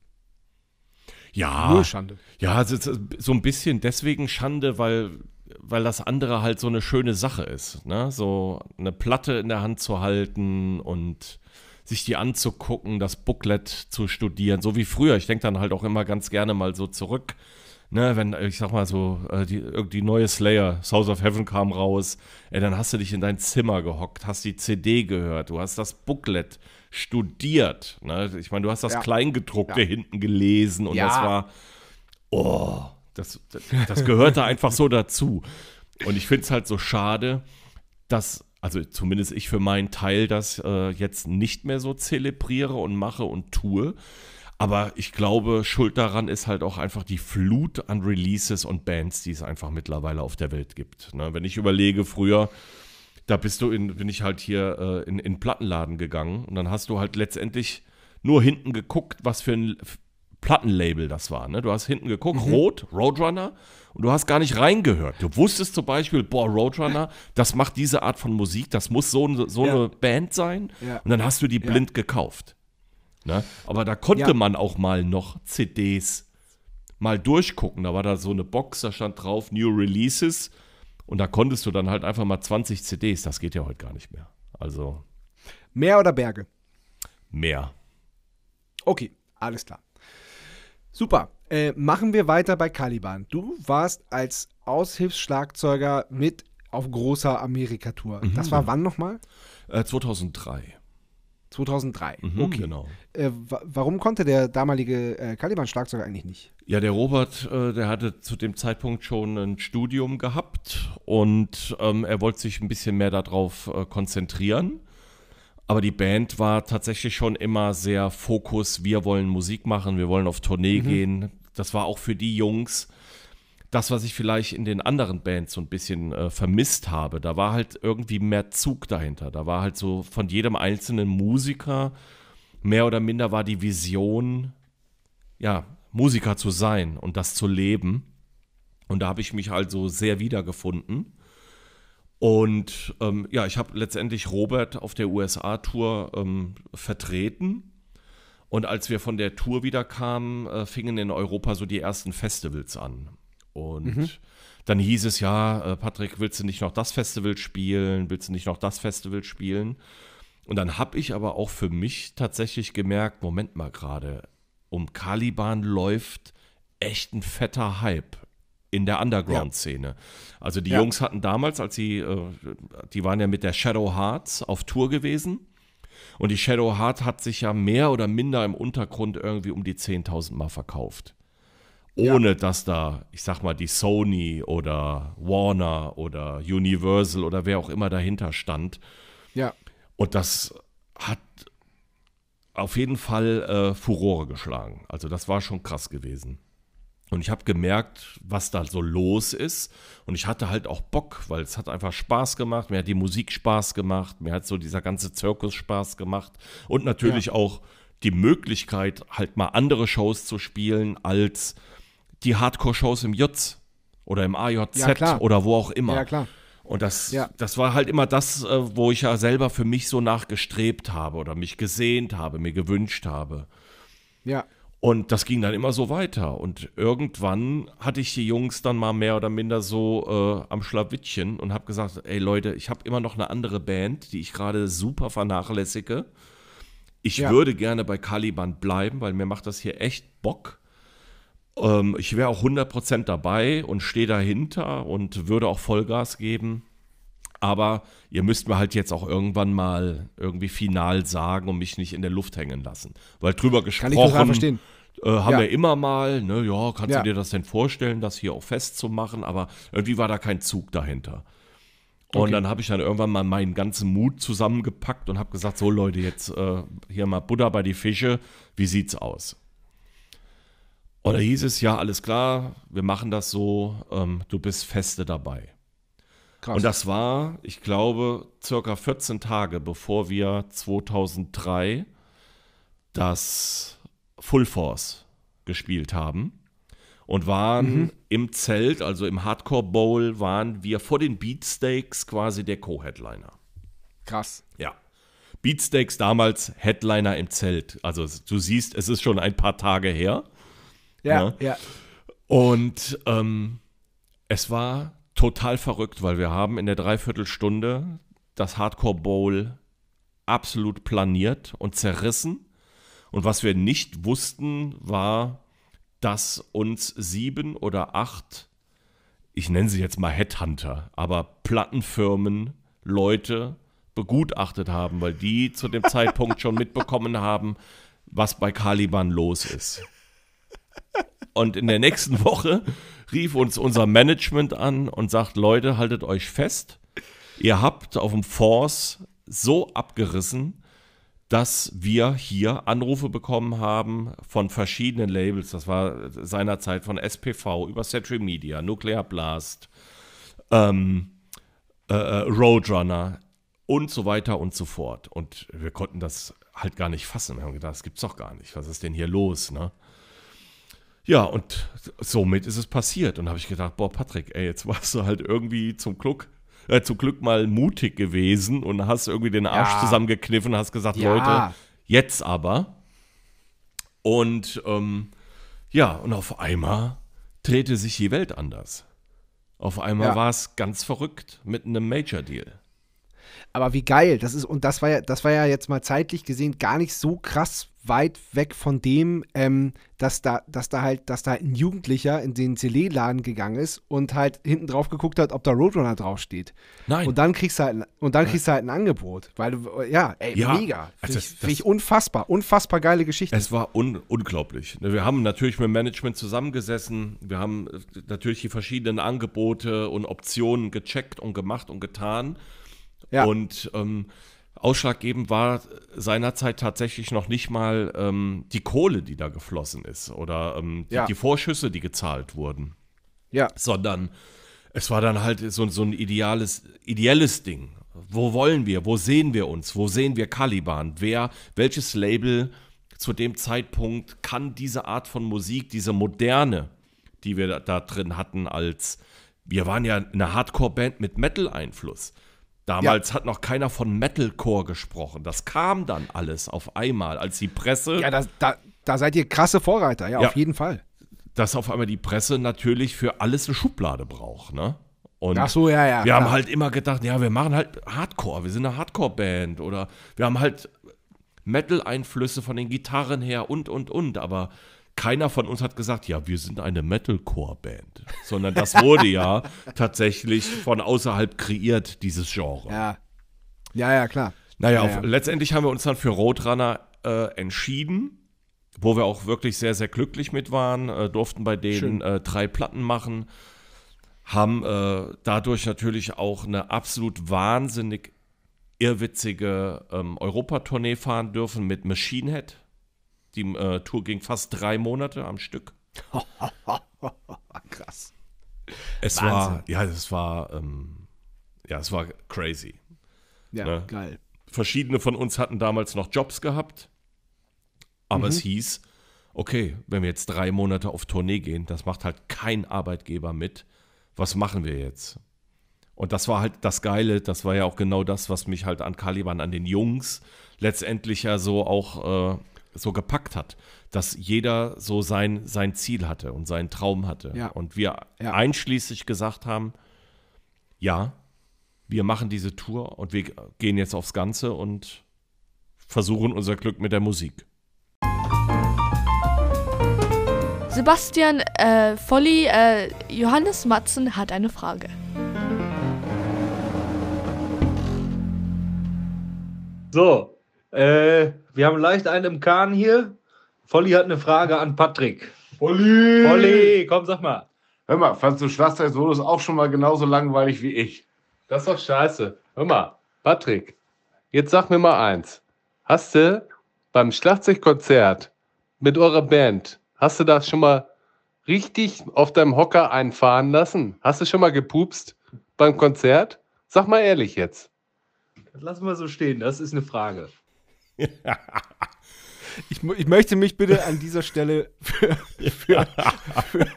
Ja, null Schande. ja, ist so ein bisschen deswegen Schande, weil, weil das andere halt so eine schöne Sache ist. Ne? So eine Platte in der Hand zu halten und sich die anzugucken, das Booklet zu studieren, so wie früher. Ich denke dann halt auch immer ganz gerne mal so zurück. Ne, wenn, ich sag mal so, äh, die, die neue Slayer, Souls of Heaven kam raus, ey, dann hast du dich in dein Zimmer gehockt, hast die CD gehört, du hast das Booklet studiert. Ne? Ich meine, du hast das Ja. Kleingedruckte Ja. hinten gelesen und Ja. das war, oh, das, das, das gehörte einfach so dazu. Und ich finde es halt so schade, dass, also zumindest ich für meinen Teil das äh, jetzt nicht mehr so zelebriere und mache und tue. Aber ich glaube, schuld daran ist halt auch einfach die Flut an Releases und Bands, die es einfach mittlerweile auf der Welt gibt. Ne? Wenn ich überlege, früher, da bist du in, bin ich halt hier äh, in, in den Plattenladen gegangen und dann hast du halt letztendlich nur hinten geguckt, was für ein Plattenlabel das war. Ne? Du hast hinten geguckt, Rot, Roadrunner, und du hast gar nicht reingehört. Du wusstest zum Beispiel, boah, Roadrunner, das macht diese Art von Musik, das muss so, so Ja. eine Band sein. Ja. Und dann hast du die Ja. blind gekauft. Ne? Aber da konnte Ja. man auch mal noch CDs mal durchgucken. Da war da so eine Box, da stand drauf New Releases. Und da konntest du dann halt einfach mal 20 CDs. Das geht ja heute gar nicht mehr. Also Meer oder Berge? mehr. Okay, alles klar. Super. Äh, machen wir weiter bei Caliban. Du warst als Aushilfsschlagzeuger mit auf großer Amerika-Tour. Das war wann nochmal? Äh, 2003. 2003. Mhm, okay. Genau. Äh, wa warum konnte der damalige äh, Caliban-Schlagzeuger eigentlich nicht? Ja, der Robert, äh, der hatte zu dem Zeitpunkt schon ein Studium gehabt und ähm, er wollte sich ein bisschen mehr darauf äh, konzentrieren. Aber die Band war tatsächlich schon immer sehr Fokus, wir wollen Musik machen, wir wollen auf Tournee Mhm. gehen. Das war auch für die Jungs das, was ich vielleicht in den anderen Bands so ein bisschen äh, vermisst habe. Da war halt irgendwie mehr Zug dahinter. Da war halt so von jedem einzelnen Musiker mehr oder minder war die Vision, ja, Musiker zu sein und das zu leben. Und da habe ich mich also sehr wiedergefunden. Und ähm, ja, ich habe letztendlich Robert auf der USA-Tour ähm, vertreten. Und als wir von der Tour wieder kamen, äh, fingen in Europa so die ersten Festivals an. Und dann hieß es ja, äh, Patrick, willst du nicht noch das Festival spielen? Willst du nicht noch das Festival spielen? Und dann habe ich aber auch für mich tatsächlich gemerkt, Moment mal gerade, um Caliban läuft echt ein fetter Hype in der Underground-Szene. Also die Ja. Jungs hatten damals, als sie, äh, die waren ja mit der Shadow Hearts auf Tour gewesen. Und die Shadow Heart hat sich ja mehr oder minder im Untergrund irgendwie um die 10.000 Mal verkauft. Ohne dass da, ich sag mal, die Sony oder Warner oder Universal oder wer auch immer dahinter stand. Ja. Und das hat auf jeden Fall äh, Furore geschlagen. Also das war schon krass gewesen. Und ich habe gemerkt, was da so los ist. Und ich hatte halt auch Bock, weil es hat einfach Spaß gemacht. Mir hat die Musik Spaß gemacht. Mir hat so dieser ganze Zirkus Spaß gemacht. Und natürlich auch die Möglichkeit, halt mal andere Shows zu spielen als die Hardcore-Shows im Jutz oder im AJZ Ja, oder wo auch immer. Ja, klar. Und das, Ja. das war halt immer das, äh, wo ich ja selber für mich so nachgestrebt habe oder mich gesehnt habe, mir gewünscht habe. Ja. Und das ging dann immer so weiter. Und irgendwann hatte ich die Jungs dann mal mehr oder minder so äh, am Schlawittchen und habe gesagt, ey Leute, ich habe immer noch eine andere Band, die ich gerade super vernachlässige. Ich Ja. würde gerne bei Caliban bleiben, weil mir macht das hier echt Bock. Ähm, ich wäre auch 100% dabei und stehe dahinter und würde auch Vollgas geben. Aber ihr müsst mir halt jetzt auch irgendwann mal irgendwie final sagen und mich nicht in der Luft hängen lassen. Weil drüber Kann gesprochen ich total verstehen. Äh, haben Ja. wir immer mal, ne, ja, kannst Ja. du dir das denn vorstellen, das hier auch festzumachen? Aber irgendwie war da kein Zug dahinter. Und Okay. dann habe ich dann irgendwann mal meinen ganzen Mut zusammengepackt und habe gesagt, so Leute, jetzt äh, hier mal Buddha bei die Fische, wie sieht's aus? Und da hieß es, ja, alles klar, wir machen das so, ähm, du bist feste dabei. Krass. Und das war, ich glaube, circa 14 Tage, bevor wir 2003 das Full Force gespielt haben. Und waren im Zelt, also im Hardcore Bowl, waren wir vor den Beatsteaks quasi der Co-Headliner. Krass. Ja. Beatsteaks damals Headliner im Zelt. Also du siehst, es ist schon ein paar Tage her. Ja, Ja. ja. Und ähm, es war total verrückt, weil wir haben in der Dreiviertelstunde das Hardcore Bowl absolut planiert und zerrissen. Und was wir nicht wussten, war, dass uns sieben oder acht, ich nenne sie jetzt mal Headhunter, aber Plattenfirmen, Leute begutachtet haben, weil die zu dem Zeitpunkt schon mitbekommen haben, was bei Caliban los ist. Und in der nächsten Woche rief uns unser Management an und sagt, Leute, haltet euch fest. Ihr habt auf dem Force so abgerissen, dass wir hier Anrufe bekommen haben von verschiedenen Labels. Das war seinerzeit von SPV über Century Media, Nuclear Blast, ähm, äh, äh, Roadrunner und so weiter und so fort. Und wir konnten das halt gar nicht fassen. Wir haben gedacht, das gibt's doch gar nicht. Was ist denn hier los, ne? Ja, und somit ist es passiert. Und habe ich gedacht, boah, Patrick, ey, jetzt warst du halt irgendwie zum Glück, äh, zum Glück mal mutig gewesen und hast irgendwie den Arsch Ja. zusammengekniffen und hast gesagt, Ja. Leute, jetzt aber. Und ähm, ja, und auf einmal drehte sich die Welt anders. Auf einmal Ja. war es ganz verrückt mit einem Major-Deal. Aber wie geil, das ist, und das war ja, das war ja jetzt mal zeitlich gesehen gar nicht so krass weit weg von dem, ähm, dass da, dass da halt, dass da halt ein Jugendlicher in den CD-Laden gegangen ist und halt hinten drauf geguckt hat, ob da Roadrunner draufsteht. Nein. Und dann kriegst du halt, und dann kriegst du halt ein Angebot. Weil du, ja, ey, Ja, mega. Finde also ich, das- find ich unfassbar, unfassbar geile Geschichte. Es war un unglaublich. Ne, Wir haben natürlich mit dem Management zusammengesessen. Wir haben äh, natürlich die verschiedenen Angebote und Optionen gecheckt und gemacht und getan. Ja. Und ähm, ausschlaggebend war seinerzeit tatsächlich noch nicht mal ähm, die Kohle, die da geflossen ist oder ähm, die, Ja. die Vorschüsse, die gezahlt wurden, ja, sondern es war dann halt so, so ein ideales, ideelles Ding. Wo wollen wir? Wo sehen wir uns? Wo sehen wir Caliban? Wer, welches Label zu dem Zeitpunkt kann diese Art von Musik, diese moderne, die wir da, da drin hatten, als wir waren ja eine Hardcore-Band mit Metal-Einfluss. Damals hat noch keiner von Metalcore gesprochen. Das kam dann alles auf einmal, als die Presse ja da, da, da seid ihr krasse Vorreiter, ja, Ja. auf jeden Fall. dass auf einmal die Presse natürlich für alles eine Schublade braucht, ne? Und Ach so, ja, ja. wir haben klar. halt immer gedacht, ja, wir machen halt Hardcore, wir sind eine Hardcore-Band oder wir haben halt Metal-Einflüsse von den Gitarren her und, und, und, aber keiner von uns hat gesagt, ja, wir sind eine Metalcore-Band, sondern das wurde ja tatsächlich von außerhalb kreiert, dieses Genre. Ja. Ja, ja, klar. Naja, Ja, auf, ja. letztendlich haben wir uns dann für Roadrunner äh, entschieden, wo wir auch wirklich sehr, sehr glücklich mit waren, äh, durften bei denen äh, drei Platten machen, haben äh, dadurch natürlich auch eine absolut wahnsinnig irrwitzige ähm, Europatournee fahren dürfen mit Machine Head. Die äh, Tour ging fast drei Monate am Stück. Krass. Es Wahnsinn. war, ja, es war, ähm, ja, es war crazy. Ja, Ne? geil. verschiedene von uns hatten damals noch Jobs gehabt. Aber es hieß, okay, wenn wir jetzt drei Monate auf Tournee gehen, das macht halt kein Arbeitgeber mit. Was machen wir jetzt? Und das war halt das Geile, das war ja auch genau das, was mich halt an Caliban, an den Jungs letztendlich ja so auch äh, so gepackt hat, dass jeder so sein, sein Ziel hatte und seinen Traum hatte. Ja. Und wir Ja. einschließlich gesagt haben, ja, wir machen diese Tour und wir gehen jetzt aufs Ganze und versuchen unser Glück mit der Musik. Sebastian, äh, Volli, äh, Johannes Matzen hat eine Frage. So, äh, wir haben leicht einen im Kahn hier. Volli hat eine Frage an Patrick. Olli! Volli, komm, sag mal. Hör mal, fandst du Schlagzeug-Solos auch schon mal genauso langweilig wie ich? Das ist doch scheiße. Hör mal, Patrick, jetzt sag mir mal eins. Hast du beim Schlagzeugkonzert mit eurer Band, hast du das schon mal richtig auf deinem Hocker einfahren lassen? Hast du schon mal gepupst beim Konzert? Sag mal ehrlich jetzt. Das lassen wir so stehen, das ist eine Frage. Ich, ich möchte mich bitte an dieser Stelle für, für, für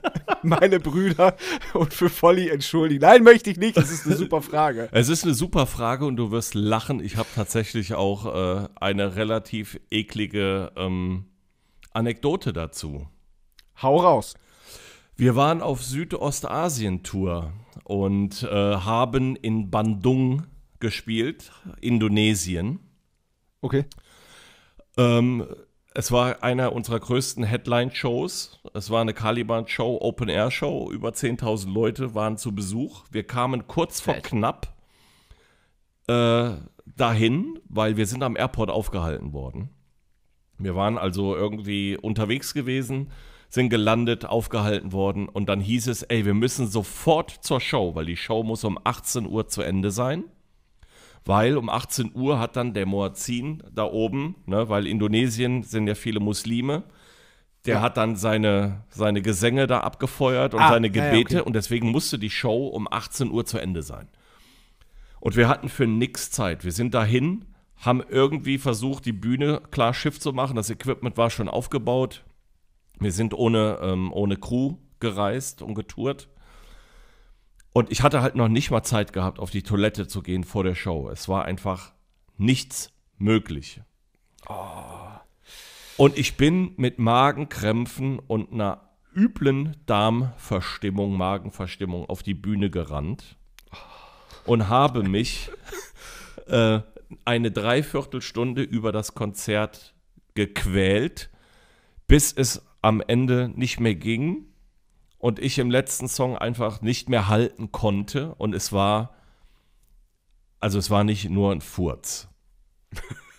meine Brüder und für Volli entschuldigen. Nein, möchte ich nicht. Das ist eine super Frage. Es ist eine super Frage und du wirst lachen. Ich habe tatsächlich auch äh, eine relativ eklige ähm, Anekdote dazu. Hau raus. Wir waren auf Südostasien-Tour und äh, haben in Bandung gespielt, Indonesien. Okay. Ähm, es war einer unserer größten Headline-Shows. Es war eine Caliban-Show, Open-Air-Show. Über 10.000 Leute waren zu Besuch. Wir kamen kurz vor knapp äh, dahin, weil wir sind am Airport aufgehalten worden. Wir waren also irgendwie unterwegs gewesen, sind gelandet, aufgehalten worden und dann hieß es, ey, wir müssen sofort zur Show, weil die Show muss um 18 Uhr zu Ende sein weil um 18 Uhr hat dann der Muazzin da oben, ne, weil Indonesien sind ja viele Muslime, der Ja. hat dann seine, seine Gesänge da abgefeuert und Ah, seine ja, ja, Gebete okay. und deswegen musste die Show um 18 Uhr zu Ende sein. Und wir hatten für nix Zeit. Wir sind dahin, haben irgendwie versucht, die Bühne klar Schiff zu machen. Das Equipment war schon aufgebaut. Wir sind ohne, ähm, ohne Crew gereist und getourt. Und ich hatte halt noch nicht mal Zeit gehabt, auf die Toilette zu gehen vor der Show. Es war einfach nichts möglich. Und ich bin mit Magenkrämpfen und einer üblen Darmverstimmung, Magenverstimmung auf die Bühne gerannt und habe mich äh, eine Dreiviertelstunde über das Konzert gequält, bis es am Ende nicht mehr ging und ich im letzten Song einfach nicht mehr halten konnte und es war, also es war nicht nur ein Furz.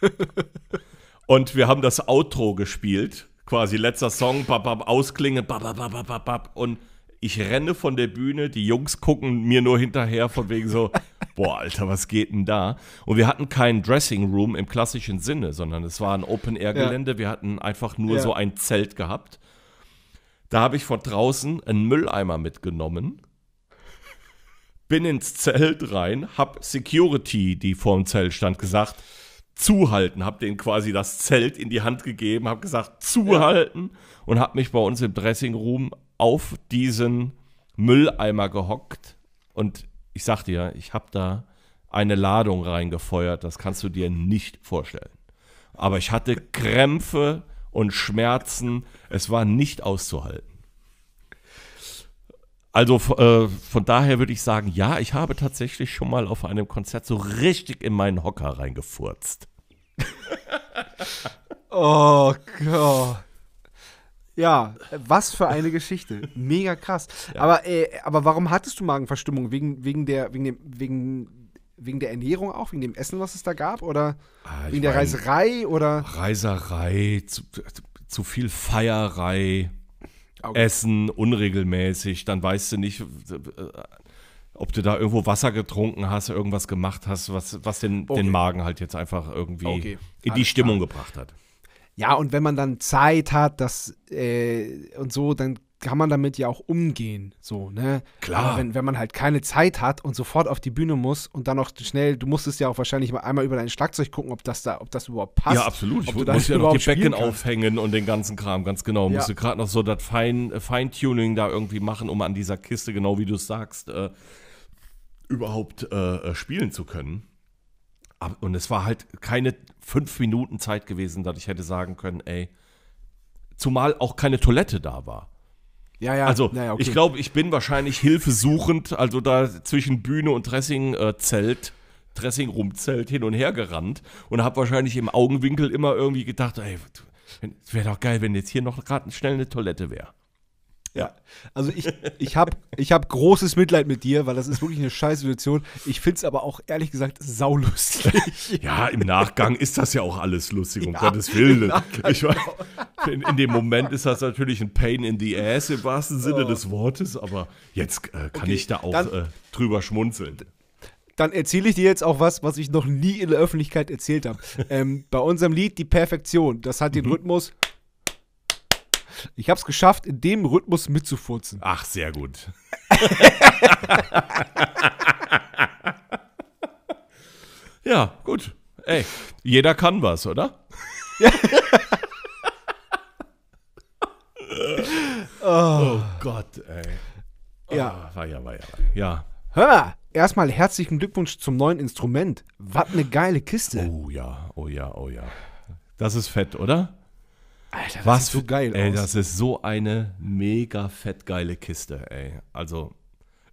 und wir haben das Outro gespielt, quasi letzter Song, bab, ausklingen, bab, bab, bab, bab, bab, und ich renne von der Bühne, die Jungs gucken mir nur hinterher von wegen so, boah, Alter, was geht denn da? Und wir hatten keinen Dressing Room im klassischen Sinne, sondern es war ein Open-Air-Gelände. Wir hatten einfach nur Ja. so ein Zelt gehabt. Da habe ich von draußen einen Mülleimer mitgenommen, bin ins Zelt rein, hab Security, die vor dem Zelt stand, gesagt, zuhalten, hab denen quasi das Zelt in die Hand gegeben, hab gesagt, zuhalten. Und hab mich bei uns im Dressing Room auf diesen Mülleimer gehockt. Und ich sag dir, ich hab da eine Ladung reingefeuert, das kannst du dir nicht vorstellen. Aber ich hatte Krämpfe und Schmerzen, es war nicht auszuhalten. Also äh, von daher würde ich sagen, ja, ich habe tatsächlich schon mal auf einem Konzert so richtig in meinen Hocker reingefurzt. Oh Gott. Ja, was für eine Geschichte. Mega krass. Aber, äh, aber warum hattest du Magenverstimmung? Wegen, wegen, der, wegen, dem, wegen, wegen der Ernährung auch? Wegen dem Essen, was es da gab? Oder Ah, wegen der mein, Reiserei? Oder? Reiserei, zu, zu viel Feierei, Okay. Essen unregelmäßig, dann weißt du nicht, äh, ob du da irgendwo Wasser getrunken hast, irgendwas gemacht hast, was, was den, Okay. den Magen halt jetzt einfach irgendwie Okay, in die Stimmung gebracht hat. Ja, und wenn man dann Zeit hat, das äh, und so, dann kann man damit ja auch umgehen. So, ne? Klar. Aber wenn, wenn man halt keine Zeit hat und sofort auf die Bühne muss und dann noch schnell, du musstest ja auch wahrscheinlich mal einmal über dein Schlagzeug gucken, ob das da, ob das überhaupt passt. Ja, absolut. Ich du ja noch die Becken aufhängen und den ganzen Kram, ganz genau. Ja. Musste gerade noch so das Fein, äh, Feintuning da irgendwie machen, um an dieser Kiste, genau wie du es sagst, äh, überhaupt äh, äh, spielen zu können. Und es war halt keine fünf Minuten Zeit gewesen, dass ich hätte sagen können, ey, zumal auch keine Toilette da war. Ja, ja. Also, naja, okay. ich glaube, ich bin wahrscheinlich hilfesuchend, also da zwischen Bühne und Dressing-Zelt, Dressing-Room-Zelt hin und her gerannt und habe wahrscheinlich im Augenwinkel immer irgendwie gedacht, ey, es wäre doch geil, wenn jetzt hier noch gerade schnell eine Toilette wäre. Ja, also ich, ich habe ich hab großes Mitleid mit dir, weil das ist wirklich eine scheiß Situation. Ich finde es aber auch ehrlich gesagt saulustig. Ja, im Nachgang ist das ja auch alles lustig, um Ja, Gottes Willen. Ich mein, in, in dem Moment ist das natürlich ein Pain in the ass im wahrsten Sinne des Wortes, aber jetzt äh, kann Okay, ich da auch dann- äh, drüber schmunzeln. Dann erzähle ich dir jetzt auch was, was ich noch nie in der Öffentlichkeit erzählt habe. Ähm, bei unserem Lied Die Perfektion, das hat den Mhm. Rhythmus. Ich habe es geschafft, in dem Rhythmus mitzufurzen. Ach, sehr gut. ja, gut. Ey, jeder kann was, oder? oh Gott, ey. Ja. Ah, war ja, war ja, ja. Hör mal, erstmal herzlichen Glückwunsch zum neuen Instrument. Was eine geile Kiste. Oh ja, oh ja, oh ja. Das ist fett, oder? Alter, das Was sieht so geil ey, aus. das ist so eine mega fett geile Kiste, ey. Also,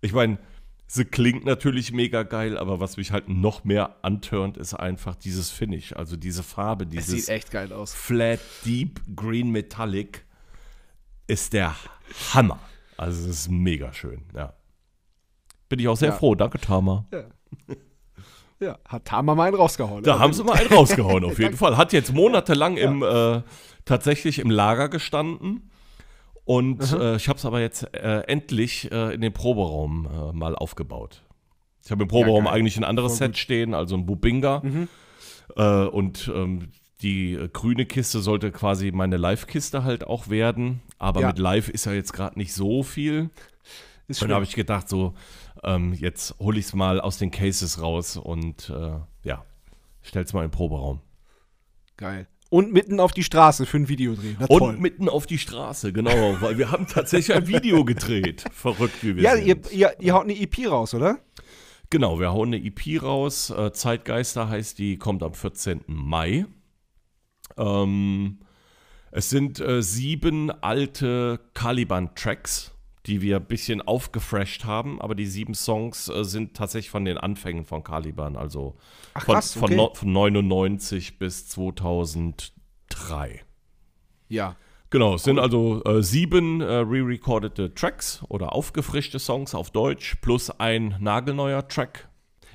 ich meine, sie klingt natürlich mega geil, aber was mich halt noch mehr antörnt, ist einfach dieses Finish. Also diese Farbe, es dieses sieht echt geil aus. Flat Deep Green Metallic ist der Hammer. Also, es ist mega schön, ja. Bin ich auch sehr Ja. froh. Danke, Tama. Ja, hat Tama mal einen rausgehauen. Da haben sie mal einen rausgehauen, auf jeden Fall. Hat jetzt monatelang im, äh, tatsächlich im Lager gestanden. Und äh, ich habe es aber jetzt äh, endlich äh, in den Proberaum äh, mal aufgebaut. Ich habe im Proberaum geil. eigentlich ein anderes Set stehen, also ein Bubinga. Äh, und ähm, die grüne Kiste sollte quasi meine Live-Kiste halt auch werden. Aber Ja. mit Live ist ja jetzt gerade nicht so viel. ist Und da habe ich gedacht, so, ähm, jetzt hole ich es mal aus den Cases raus und äh, ja, stell's mal im Proberaum. geil. Und mitten auf die Straße für ein Videodreh. Na Und toll. mitten auf die Straße, genau, weil wir haben tatsächlich ein Video gedreht. Verrückt, wie wir Ja, sind. ihr, ihr, ihr haut eine EP raus, oder? Genau, wir hauen eine EP raus. Äh, Zeitgeister heißt die, kommt am 14. Mai. Ähm, es sind äh, sieben alte Caliban-Tracks, die wir ein bisschen aufgefresht haben. Aber die sieben Songs äh, sind tatsächlich von den Anfängen von Caliban, also Ach, von, krass, von, okay. no, von 99 bis 2003. Ja. Genau, es sind also äh, sieben äh, re-recordete Tracks oder aufgefrischte Songs auf Deutsch plus ein nagelneuer Track.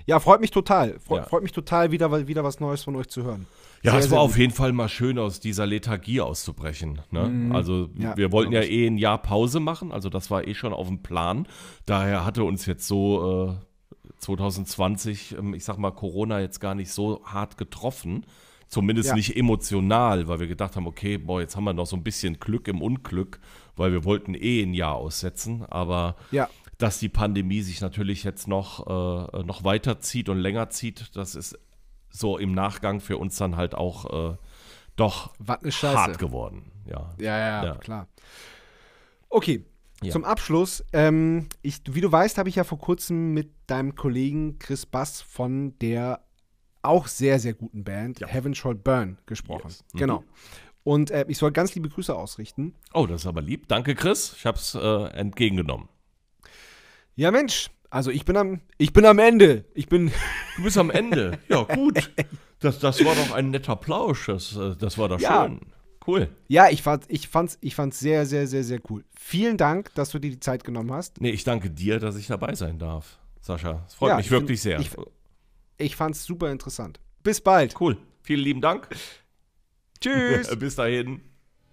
Ja, freut mich total. Fre Ja. Freut mich total, wieder, wieder was Neues von euch zu hören. Ja, Sehr, es war auf jeden Fall mal schön, aus dieser Lethargie auszubrechen. Ne? Also Ja, wir wollten ja eh ein Jahr Pause machen, also das war eh schon auf dem Plan. Daher hatte uns jetzt so äh, 2020, ähm, ich sag mal, Corona jetzt gar nicht so hart getroffen. Zumindest Ja. nicht emotional, weil wir gedacht haben, okay, boah, jetzt haben wir noch so ein bisschen Glück im Unglück, weil wir wollten eh ein Jahr aussetzen. Aber Ja. Dass die Pandemie sich natürlich jetzt noch, äh, noch weiterzieht und länger zieht, das ist so im Nachgang für uns dann halt auch äh, doch hart geworden. Ja. Ja, ja, Ja. klar. Okay, Ja. zum Abschluss. Ähm, ich, wie du weißt, habe ich ja vor kurzem mit deinem Kollegen Chris Bass von der auch sehr, sehr guten Band Ja. Heaven Shall Burn gesprochen. Yes. Mhm. Genau. Und äh, ich soll ganz liebe Grüße ausrichten. Oh, das ist aber lieb. Danke, Chris. Ich habe es äh, entgegengenommen. Ja, Mensch, also ich bin am, ich bin am Ende. Ich bin, Du bist am Ende. ja, gut. Das, das war doch ein netter Plausch. Das, äh, das war doch Ja. schön. Cool. ja, ich fand, ich fand's, ich fand's sehr, sehr, sehr, sehr cool. Vielen Dank, dass du dir die Zeit genommen hast. Nee, ich danke dir, dass ich dabei sein darf, Sascha. Es freut Ja, mich ich find- wirklich sehr. ich- Ich fand's super interessant. Bis bald. cool. Vielen lieben Dank. Tschüss. Bis dahin.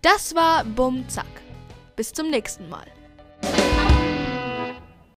Das war Bum Zack. Bis zum nächsten Mal.